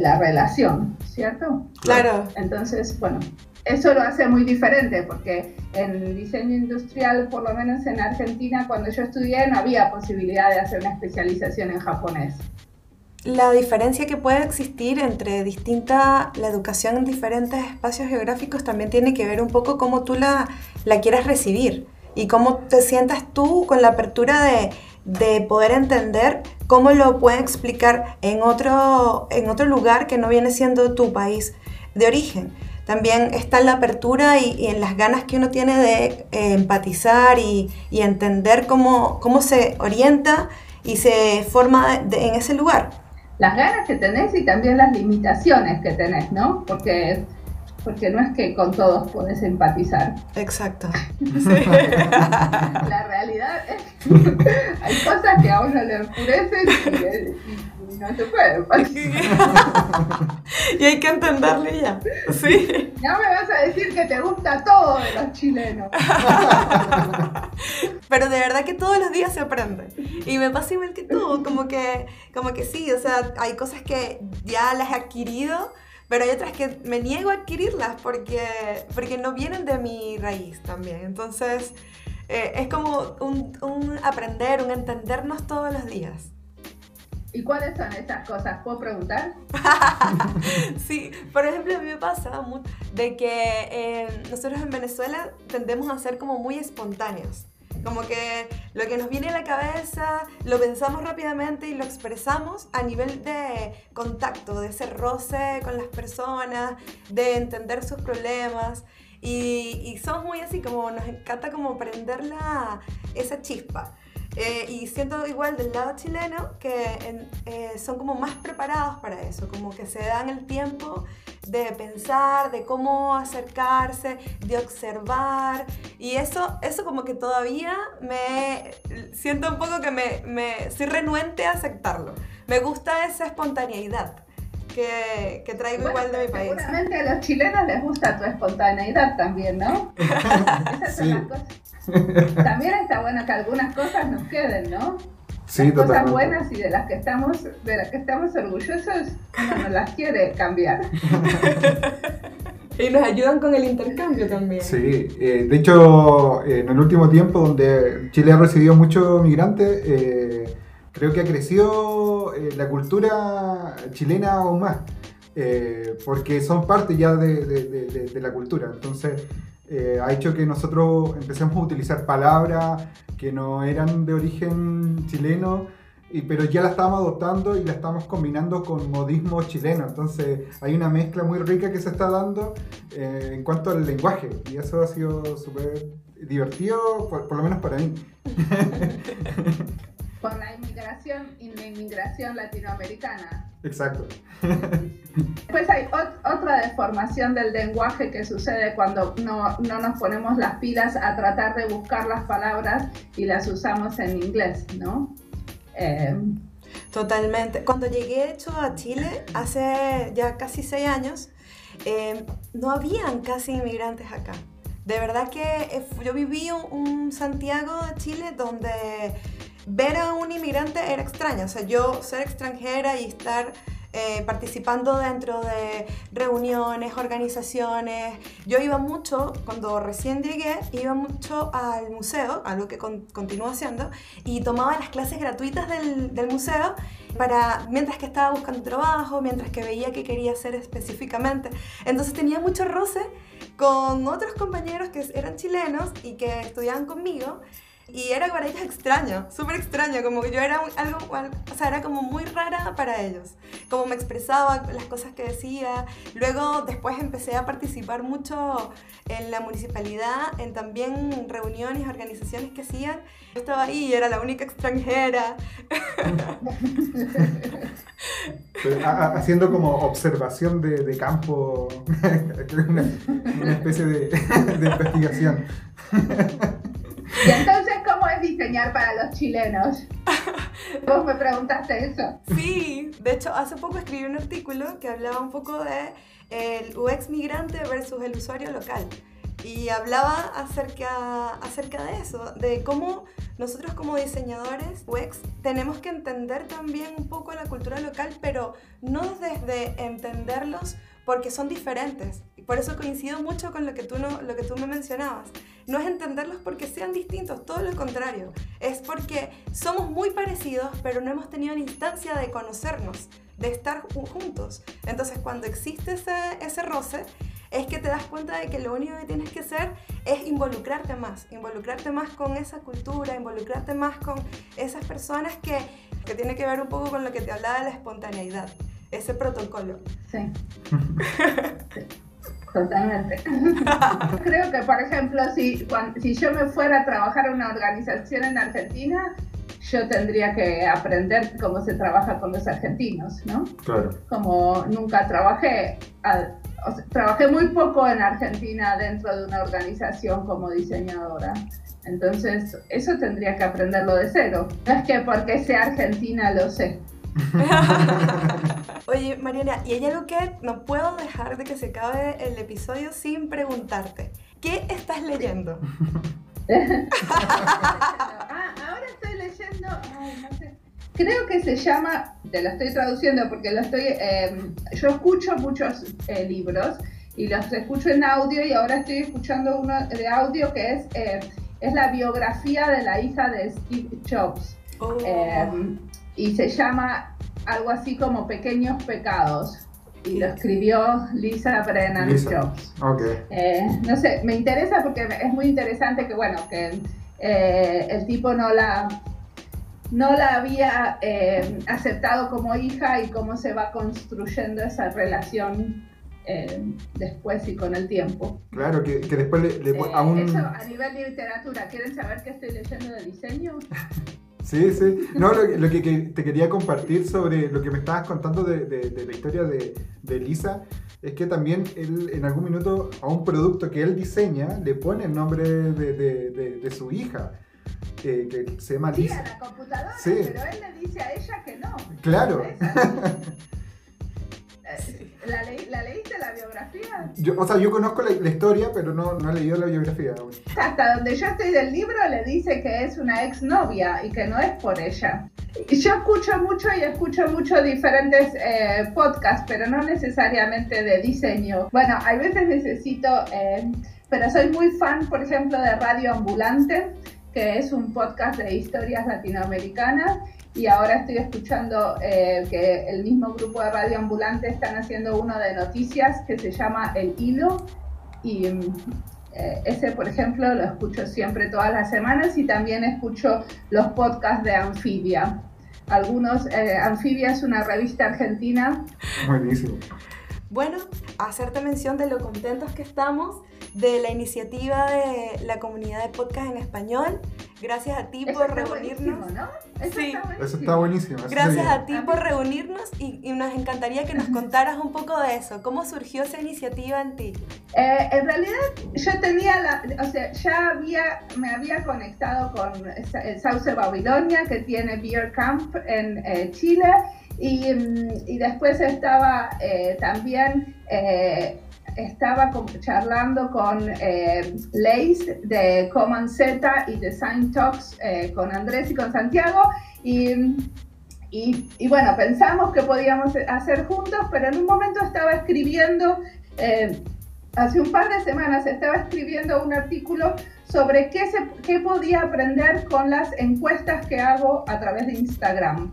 la relación, ¿cierto? Claro. Entonces, bueno, eso lo hace muy diferente porque en diseño industrial, por lo menos en Argentina, cuando yo estudié no había posibilidad de hacer una especialización en japonés la diferencia que puede existir entre distinta, la educación en diferentes espacios geográficos también tiene que ver un poco cómo tú la, la quieras recibir y cómo te sientas tú con la apertura de, de poder entender cómo lo pueden explicar en otro, en otro lugar que no viene siendo tu país de origen. También está en la apertura y, en las ganas que uno tiene de eh, empatizar y, y, entender cómo, cómo se orienta y se forma en ese lugar las ganas que tenés y también las limitaciones que tenés, ¿no? Porque, porque no es que con todos podés empatizar. Exacto. La realidad es que hay cosas que a uno le enfurecen y, y no se puede y hay que entenderle ya. Sí. Ya me vas a decir que te gusta todo de los chilenos. Pero de verdad que todos los días se aprende. Y me pasa igual que tú, como que, como que sí, o sea, hay cosas que ya las he adquirido, pero hay otras que me niego a adquirirlas porque, porque no vienen de mi raíz también. Entonces, eh, es como un, un aprender, un entendernos todos los días. ¿Y cuáles son esas cosas? ¿Puedo preguntar? sí, por ejemplo, a mí me pasa de que eh, nosotros en Venezuela tendemos a ser como muy espontáneos. Como que lo que nos viene a la cabeza lo pensamos rápidamente y lo expresamos a nivel de contacto, de ese roce con las personas, de entender sus problemas. Y, y somos muy así, como nos encanta como prender la, esa chispa. Eh, y siento igual del lado chileno que eh, son como más preparados para eso, como que se dan el tiempo de pensar, de cómo acercarse, de observar. Y eso, eso como que todavía me siento un poco que me, me soy renuente a aceptarlo. Me gusta esa espontaneidad. Que, que, traigo igual de mi país. Seguramente a los chilenos les gusta tu espontaneidad también, ¿no? Esas son las cosas también está bueno que algunas cosas nos queden, ¿no? Sí, cosas buenas y de las que estamos, de las que estamos orgullosos, uno no las quiere cambiar. y nos ayudan con el intercambio también. Sí, eh, de hecho, en el último tiempo donde Chile ha recibido muchos migrantes, eh, creo que ha crecido eh, la cultura chilena aún más, porque son parte ya de, de, de la cultura. Entonces, eh, ha hecho que nosotros empecemos a utilizar palabras que no eran de origen chileno, y, pero ya la estamos adoptando y la estamos combinando con modismo chileno. Entonces hay una mezcla muy rica que se está dando eh, en cuanto al lenguaje y eso ha sido súper divertido, por, lo menos para mí. con la inmigración y la inmigración latinoamericana. Exacto. Después hay otra deformación del lenguaje que sucede cuando no, no, nos ponemos las pilas a tratar de buscar las palabras y las usamos en inglés, ¿no? Eh, Totalmente. Cuando llegué, hecho, a Chile hace ya casi seis años, eh, no habían casi inmigrantes acá. De verdad que eh, yo viví un, un Santiago de Chile donde ver a un inmigrante era extraño. O sea, yo ser extranjera y estar eh, participando dentro de reuniones, organizaciones. Yo iba mucho, cuando recién llegué, iba mucho al museo, algo que continúo haciendo, y tomaba las clases gratuitas del, del museo para mientras que estaba buscando trabajo, mientras que veía qué quería hacer específicamente. Entonces tenía mucho roce con otros compañeros que eran chilenos y que estudiaban conmigo y era para ellos extraño, súper extraño, como que yo era algo, o sea, era como muy rara para ellos, como me expresaba, las cosas que decía. Luego después empecé a participar mucho en la municipalidad, en también reuniones, organizaciones que hacían. Yo estaba ahí y era la única extranjera. Haciendo como observación de, de campo, una, una especie de, de investigación. Y entonces, ¿cómo es diseñar para los chilenos? Vos me preguntaste eso. Sí, de hecho, hace poco escribí un artículo que hablaba un poco de el UX migrante versus el usuario local. y hablaba acerca, acerca de eso, de cómo nosotros como diseñadores UX tenemos que entender también un poco la cultura local, pero no desde entenderlos porque son diferentes. Y por eso coincido mucho con lo que, tú no, lo que tú me mencionabas. No es entenderlos porque sean distintos, todo lo contrario. Es porque somos muy parecidos, pero no hemos tenido la instancia de conocernos, de estar juntos. Entonces, cuando existe ese, ese roce, es que te das cuenta de que lo único que tienes que hacer es involucrarte más, involucrarte más con esa cultura, involucrarte más con esas personas que, que tiene que ver un poco con lo que te hablaba de la espontaneidad ese protocolo. Sí. Totalmente. Creo que, por ejemplo, si, si yo me fuera a trabajar en una organización en Argentina, yo tendría que aprender cómo se trabaja con los argentinos, ¿no? Claro. Como nunca trabajé, trabajé muy poco en Argentina dentro de una organización como diseñadora. Entonces, eso tendría que aprenderlo de cero. No es que porque sea argentina lo sé. Oye, Mariana, y hay algo que no puedo dejar de que se acabe el episodio sin preguntarte. ¿Qué estás leyendo? ah, ahora estoy leyendo, no sé. Creo que se llama, te lo estoy traduciendo porque lo estoy, em, yo escucho muchos eh, libros y los escucho en audio y ahora estoy escuchando uno de audio que es, eh, es la biografía de la hija de Steve Jobs. Oh. Y se llama algo así como Pequeños Pecados. Y lo escribió Lisa Brennan Jobs. Okay. Eh, no sé, me interesa porque es muy interesante que, bueno, que eh, el tipo no la, no la había eh, aceptado como hija y cómo se va construyendo esa relación después y con el tiempo. Claro, que, que después le, le un... Eso a nivel de literatura, ¿quieren saber qué estoy leyendo de diseño? Sí, sí. No, lo, que, te quería compartir sobre lo que me estabas contando de, la historia de, Lisa es que también él en algún minuto a un producto que él diseña le pone el nombre de, su hija. que se llama Lisa. Sí, a la computadora, pero él le dice a ella que no. Claro. ¿La, leíste la biografía? Yo, o sea, yo conozco la, historia, pero no, no, he leído la biografía aún. Hasta donde yo estoy del libro le dice que es una exnovia y que no es por ella. Yo escucho mucho y escucho mucho diferentes eh, podcasts, pero no necesariamente de diseño. Bueno, a veces necesito, eh, pero soy muy fan, por ejemplo, de Radio Ambulante, que es un podcast de historias latinoamericanas y ahora estoy escuchando eh, que el mismo grupo de Radio Ambulante están haciendo uno de noticias que se llama El Hilo y eh, ese, por ejemplo, lo escucho siempre todas las semanas y también escucho los podcasts de Anfibia. Algunos, eh, Anfibia es una revista argentina. Buenísimo. Bueno, hacerte mención de lo contentos que estamos de la iniciativa de la comunidad de podcast en español. Gracias a ti por reunirnos. ¿no? Eso, sí. está eso está buenísimo. Gracias a ti por reunirnos y, nos encantaría que nos contaras un poco de eso. ¿Cómo surgió esa iniciativa en ti? Eh, en realidad yo tenía la, o sea, ya había, me había conectado con el Sauce Babilonia que tiene Beer Camp en eh, Chile y, mm, y, después estaba eh, también estaba charlando con eh, Leis de Common Z y Design Talks eh, con Andrés y con Santiago. Y, y, bueno, pensamos que podíamos hacer juntos, pero en un momento estaba escribiendo, eh, hace un par de semanas estaba escribiendo un artículo sobre qué, se, qué podía aprender con las encuestas que hago a través de Instagram.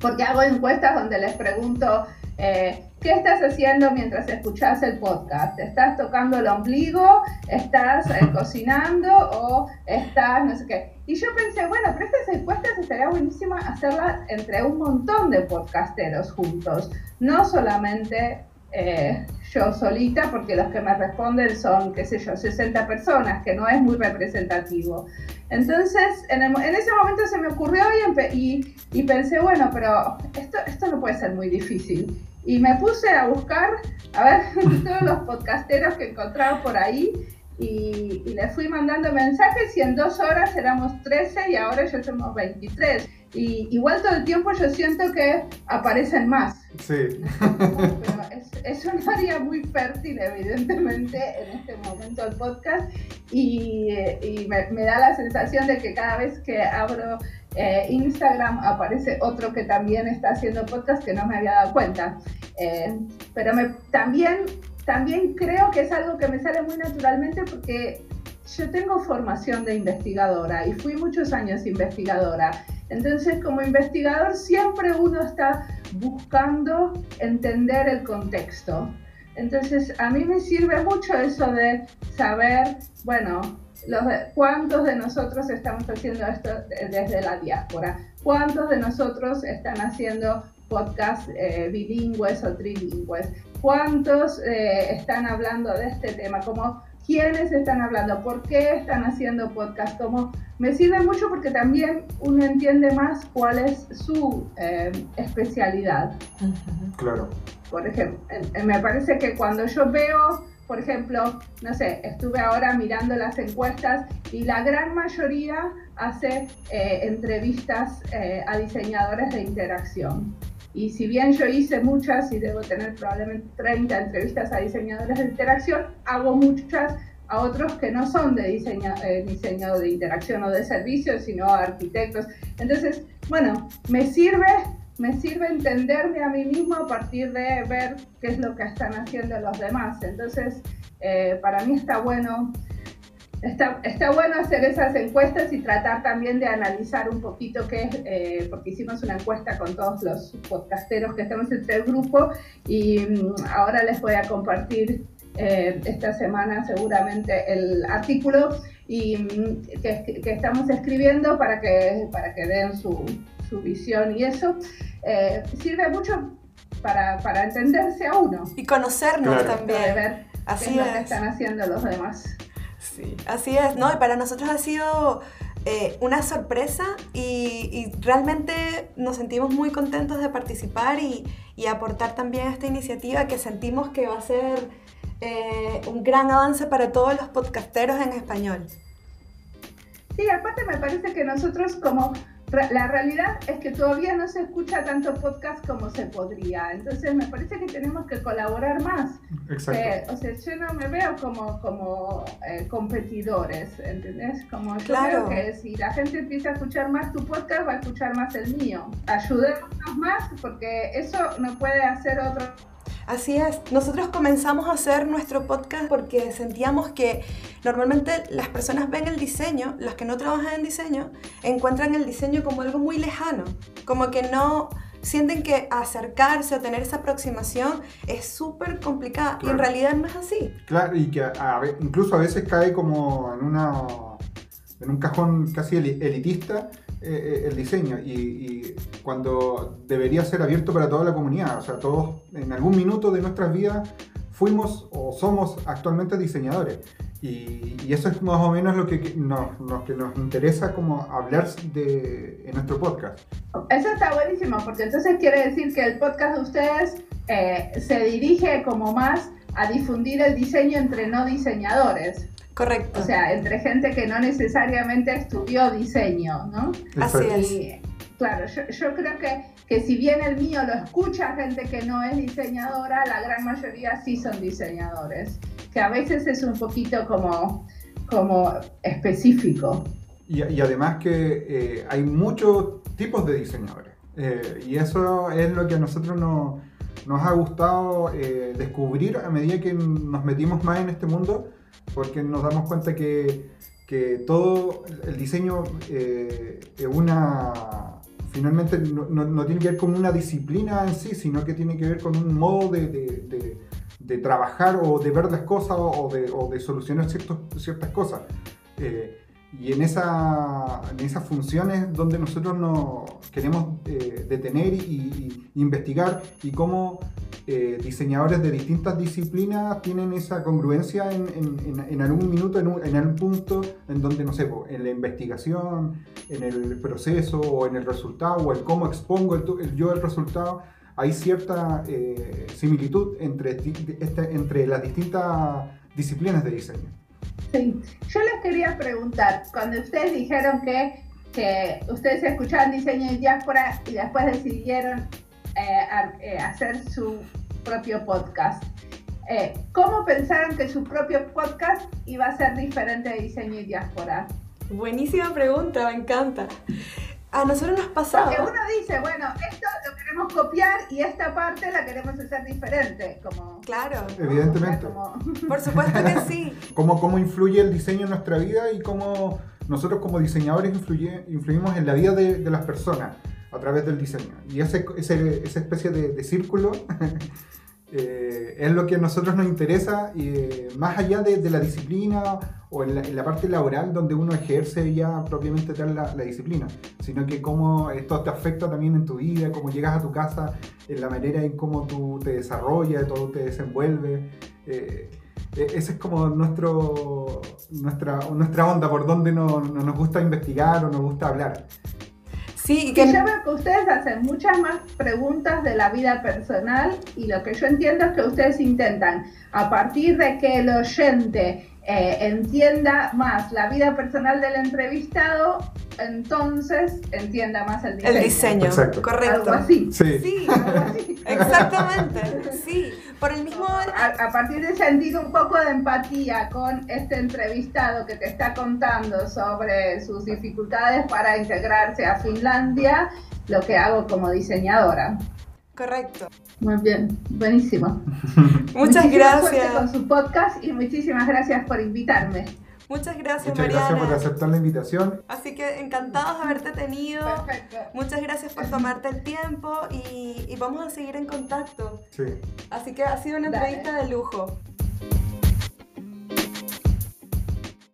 Porque hago encuestas donde les pregunto eh, ¿Qué estás haciendo mientras escuchas el podcast? ¿Estás tocando el ombligo? ¿Estás eh, cocinando? ¿O estás no sé qué? Y yo pensé, bueno, pero estas encuestas estaría buenísima hacerlas entre un montón de podcasteros juntos, no solamente eh, yo solita, porque los que me responden son, qué sé yo, 60 personas, que no es muy representativo. Entonces, en, ese momento se me ocurrió y, y, pensé, bueno, pero esto, esto no puede ser muy difícil. Y me puse a buscar, a ver, todos los podcasteros que encontraba por ahí y, y les fui mandando mensajes y en dos horas éramos 13 y ahora ya somos 23. Y igual todo el tiempo yo siento que aparecen más. Sí. Pero es, es un área muy fértil, evidentemente, en este momento el podcast y, me, da la sensación de que cada vez que abro eh, Instagram aparece otro que también está haciendo podcast que no me había dado cuenta. Eh, pero me, también, también creo que es algo que me sale muy naturalmente porque yo tengo formación de investigadora y fui muchos años investigadora. Entonces, como investigador, siempre uno está buscando entender el contexto. Entonces, a mí me sirve mucho eso de saber, bueno, los, cuántos de nosotros estamos haciendo esto desde la diáspora, cuántos de nosotros están haciendo podcasts eh, bilingües o trilingües, cuántos eh, están hablando de este tema, como quiénes están hablando, por qué están haciendo podcast, como me sirve mucho porque también uno entiende más cuál es su eh, especialidad. Claro. Por ejemplo, me parece que cuando yo veo, por ejemplo, no sé, estuve ahora mirando las encuestas y la gran mayoría hace eh, entrevistas eh, a diseñadores de interacción. Y si bien yo hice muchas y debo tener probablemente 30 entrevistas a diseñadores de interacción, hago muchas a otros que no son de diseño, eh, diseño de interacción o de servicios, sino arquitectos. Entonces, bueno, me sirve, me sirve entenderme a mí mismo a partir de ver qué es lo que están haciendo los demás. Entonces, eh, para mí está bueno Está, está, bueno hacer esas encuestas y tratar también de analizar un poquito qué es, eh, porque hicimos una encuesta con todos los podcasteros que estamos entre el grupo y mm, ahora les voy a compartir eh, esta semana seguramente el artículo y, mm, que, que, estamos escribiendo para que, para que den su, su visión y eso eh, sirve mucho para, para, entenderse a uno. Y conocernos también. ver Así qué es lo que están haciendo los demás. Sí, así es, ¿no? Y para nosotros ha sido eh, una sorpresa y, realmente nos sentimos muy contentos de participar y, aportar también a esta iniciativa que sentimos que va a ser eh, un gran avance para todos los podcasteros en español. Sí, aparte me parece que nosotros como la realidad es que todavía no se escucha tanto podcast como se podría. Entonces me parece que tenemos que colaborar más. Exacto. Eh, o sea, yo no me veo como, como eh, competidores, ¿entendés? Como yo claro. creo que si la gente empieza a escuchar más tu podcast, va a escuchar más el mío. Ayudémonos más porque eso no puede hacer otro Así es, nosotros comenzamos a hacer nuestro podcast porque sentíamos que normalmente las personas ven el diseño, las que no trabajan en diseño, encuentran el diseño como algo muy lejano, como que no sienten que acercarse o tener esa aproximación es súper complicada y en realidad no es así. Claro, y que incluso a veces cae como en, una, en un cajón casi elitista eh, eh, el diseño y, cuando debería ser abierto para toda la comunidad. O sea, todos en algún minuto de nuestras vidas fuimos o somos actualmente diseñadores. Y, eso es más o menos lo que nos, que nos interesa como hablar de, en nuestro podcast. Eso está buenísimo, porque entonces quiere decir que el podcast de ustedes eh, se dirige como más a difundir el diseño entre no diseñadores. Correcto. O sea, entre gente que no necesariamente estudió diseño, ¿no? Así es. claro, yo, creo que, que si bien el mío lo escucha gente que no es diseñadora, la gran mayoría sí son diseñadores, que a veces es un poquito como, como específico. Y, además que eh, hay muchos tipos de diseñadores. Eh, y eso es lo que a nosotros nos, nos ha gustado eh, descubrir a medida que nos metimos más en este mundo porque nos damos cuenta que, que todo el diseño eh, es una finalmente no, tiene que ver con una disciplina en sí, sino que tiene que ver con un modo de, de, trabajar o de ver las cosas o de, o solucionar ciertos, ciertas cosas. Eh, y en, esa, en esas funciones donde nosotros nos queremos eh, detener y, investigar y cómo eh, diseñadores de distintas disciplinas tienen esa congruencia en, en, en algún minuto, un, en algún punto en donde, no sé, en la investigación, en el proceso o en el resultado o en cómo expongo el, yo el resultado, hay cierta eh, similitud entre, este, entre las distintas disciplinas de diseño. Sí, yo les quería preguntar, cuando ustedes dijeron que, que ustedes escuchaban diseño y diáspora y después decidieron eh, eh, hacer su propio podcast. Eh, ¿Cómo pensaron que su propio podcast iba a ser diferente de diseño y diáspora? Buenísima pregunta, me encanta. A nosotros nos pasaba. Porque uno dice, bueno, esto lo queremos copiar y esta parte la queremos hacer diferente. Como, Claro, Evidentemente. como- por supuesto que sí. Cómo, cómo influye el diseño en nuestra vida y cómo nosotros como diseñadores influye- influimos en la vida de, de las personas a través del diseño. Y ese, ese- esa especie de, de círculo eh, es lo que a nosotros nos interesa, eh, más allá de, de la disciplina o en la, en la parte laboral donde uno ejerce ya propiamente tal la, la disciplina, sino que cómo esto te afecta también en tu vida, cómo llegas a tu casa, en la manera en cómo tú te desarrollas, todo te desenvuelves. eh, eh, esa es como nuestro, nuestra, nuestra onda, por donde no, no nos gusta investigar o nos gusta hablar. Sí, y Que que yo veo que ustedes hacen muchas más preguntas de la vida personal y lo que yo entiendo es que ustedes intentan, a partir de que el oyente eh, entienda más la vida personal del entrevistado, entonces entienda más el diseño. el diseño, Exacto. correcto. Algo así. Sí. Sí, Algo así. exactamente, sí. Por el mismo... A, a partir de sentir un poco de empatía con este entrevistado que te está contando sobre sus dificultades para integrarse a Finlandia, lo que hago como diseñadora. Correcto. Muy bien, buenísimo. Muchas Muchísima suerte gracias. con su podcast y muchísimas gracias por invitarme. Muchas gracias, Muchas gracias por aceptar la invitación. Así que encantados de haberte tenido. Perfecto. Muchas gracias por tomarte el tiempo y, y vamos a seguir en contacto. Sí. Así que ha sido una Dale. entrevista de lujo.